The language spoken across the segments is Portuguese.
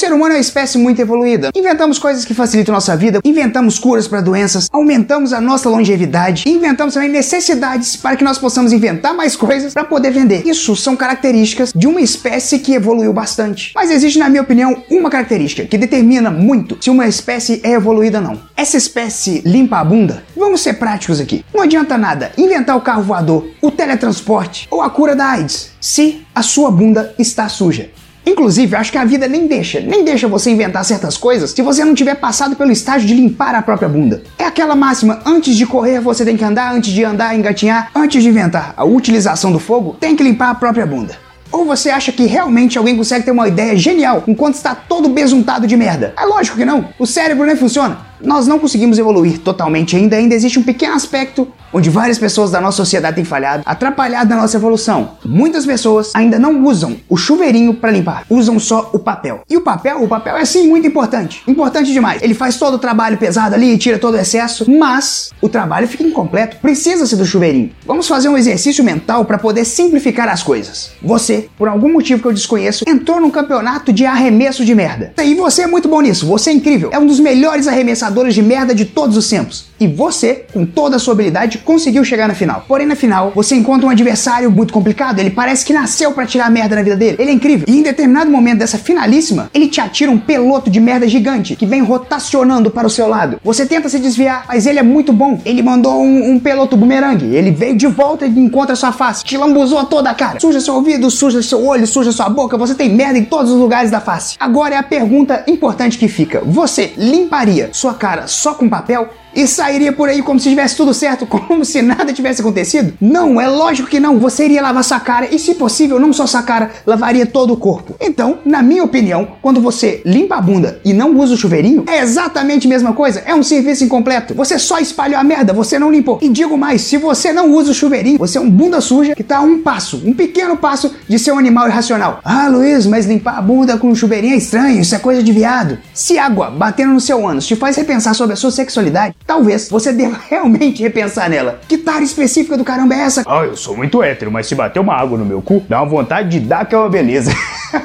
Ser humano é uma espécie muito evoluída. Inventamos coisas que facilitam nossa vida, inventamos curas para doenças, aumentamos a nossa longevidade, inventamos também necessidades para que nós possamos inventar mais coisas para poder vender. Isso são características de uma espécie que evoluiu bastante. Mas existe, na minha opinião, uma característica que determina muito se uma espécie é evoluída ou não. Essa espécie limpa a bunda? Vamos ser práticos aqui. Não adianta nada inventar o carro voador, o teletransporte ou a cura da AIDS se a sua bunda está suja. Inclusive, acho que a vida nem deixa, nem deixa você inventar certas coisas se você não tiver passado pelo estágio de limpar a própria bunda. É aquela máxima, antes de correr você tem que andar, antes de andar engatinhar, antes de inventar a utilização do fogo, tem que limpar a própria bunda. Ou você acha que realmente alguém consegue ter uma ideia genial enquanto está todo besuntado de merda? É lógico que não. O cérebro nem funciona. Nós não conseguimos evoluir totalmente ainda, ainda existe um pequeno aspecto onde várias pessoas da nossa sociedade têm falhado, atrapalhado a nossa evolução. Muitas pessoas ainda não usam o chuveirinho para limpar, usam só o papel. E o papel, o papel é sim muito importante, importante demais. Ele faz todo o trabalho pesado ali, tira todo o excesso, mas o trabalho fica incompleto, precisa-se do chuveirinho. Vamos fazer um exercício mental para poder simplificar as coisas. Você, por algum motivo que eu desconheço, entrou num campeonato de arremesso de merda. E você é muito bom nisso, você é incrível, é um dos melhores arremessadores de merda de todos os tempos. E você, com toda a sua habilidade, conseguiu chegar na final. Porém, na final, você encontra um adversário muito complicado. Ele parece que nasceu para tirar merda na vida dele. Ele é incrível. E em determinado momento dessa finalíssima, ele te atira um peloto de merda gigante que vem rotacionando para o seu lado. Você tenta se desviar, mas ele é muito bom. Ele mandou um, um peloto bumerangue. Ele veio de volta e encontra sua face. Te lambuzou toda a cara. Suja seu ouvido, suja seu olho, suja sua boca. Você tem merda em todos os lugares da face. Agora é a pergunta importante que fica: você limparia sua cara só com papel? E sairia por aí como se tivesse tudo certo, como se nada tivesse acontecido? Não, é lógico que não. Você iria lavar sua cara e, se possível, não só sua cara, lavaria todo o corpo. Então, na minha opinião, quando você limpa a bunda e não usa o chuveirinho, é exatamente a mesma coisa. É um serviço incompleto. Você só espalhou a merda, você não limpou. E digo mais, se você não usa o chuveirinho, você é um bunda suja que tá a um passo, um pequeno passo de ser um animal irracional. Ah, Luiz, mas limpar a bunda com o chuveirinho é estranho, isso é coisa de viado. Se água batendo no seu ânus te faz repensar sobre a sua sexualidade, talvez você deva realmente repensar nela. Que tara específica do caramba é essa? Ah, eu sou muito hétero, mas se bater uma água no meu cu, dá uma vontade de dar que é uma beleza.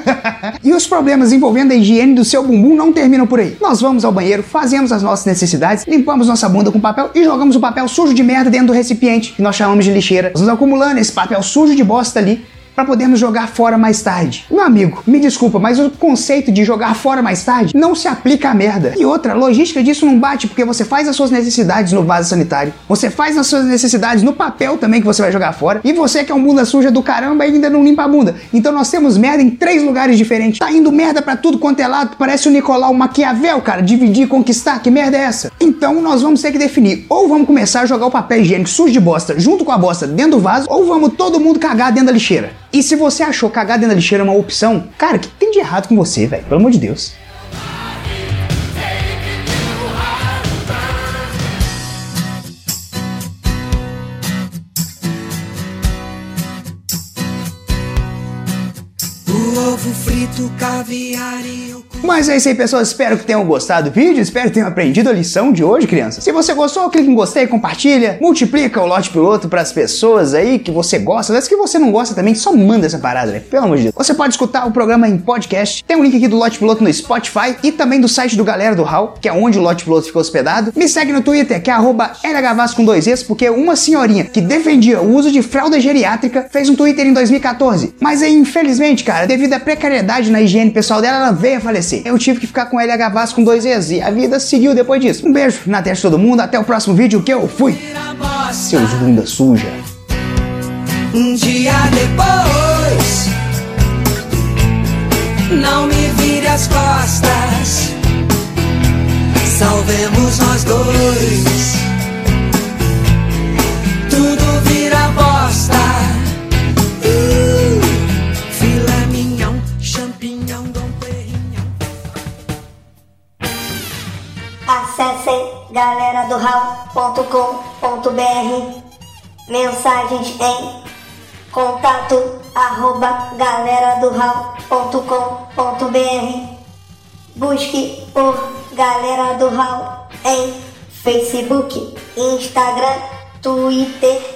e os problemas envolvendo a higiene do seu bumbum não terminam por aí. Nós vamos ao banheiro, fazemos as nossas necessidades, limpamos nossa bunda com papel e jogamos o papel sujo de merda dentro do recipiente, que nós chamamos de lixeira. Nós vamos acumulando esse papel sujo de bosta ali para podermos jogar fora mais tarde. Meu amigo, me desculpa, mas o conceito de jogar fora mais tarde não se aplica à merda. E outra, a logística disso não bate porque você faz as suas necessidades no vaso sanitário, você faz as suas necessidades no papel também que você vai jogar fora, e você que é um bunda suja do caramba ainda não limpa a bunda. Então nós temos merda em três lugares diferentes. Tá indo merda para tudo quanto é lado, parece o Nicolau Maquiavel, cara, dividir e conquistar, que merda é essa? Então nós vamos ter que definir, ou vamos começar a jogar o papel higiênico sujo de bosta junto com a bosta dentro do vaso, ou vamos todo mundo cagar dentro da lixeira. E se você achou cagar dentro da lixeira uma opção, cara, o que tem de errado com você, velho? Pelo amor de Deus. Ovo frito, caviar e Mas é isso aí, pessoal. Espero que tenham gostado do vídeo. Espero que tenham aprendido a lição de hoje, crianças. Se você gostou, clique em gostei, compartilha, multiplica o lote piloto para as pessoas aí que você gosta. Das que você não gosta também, só manda essa parada, né? Pelo amor de Deus. Você pode escutar o programa em podcast. Tem um link aqui do lote piloto no Spotify e também do site do Galera do Hall, que é onde o lote piloto ficou hospedado. Me segue no Twitter, que é LHVAS com dois porque uma senhorinha que defendia o uso de fralda geriátrica fez um Twitter em 2014. Mas aí, infelizmente, cara, devido à precariedade na higiene pessoal dela, ela veio a falecer. Eu tive que ficar com LH Vaz com dois Es e a vida seguiu depois disso. Um beijo na testa de todo mundo, até o próximo vídeo que eu fui. Seus bunda suja. Um dia depois, não me vire as costas. Salvemos nós dois. galeradoral.com.br Mensagens em contato arroba galera do Busque por Galera do Hall em Facebook, Instagram, Twitter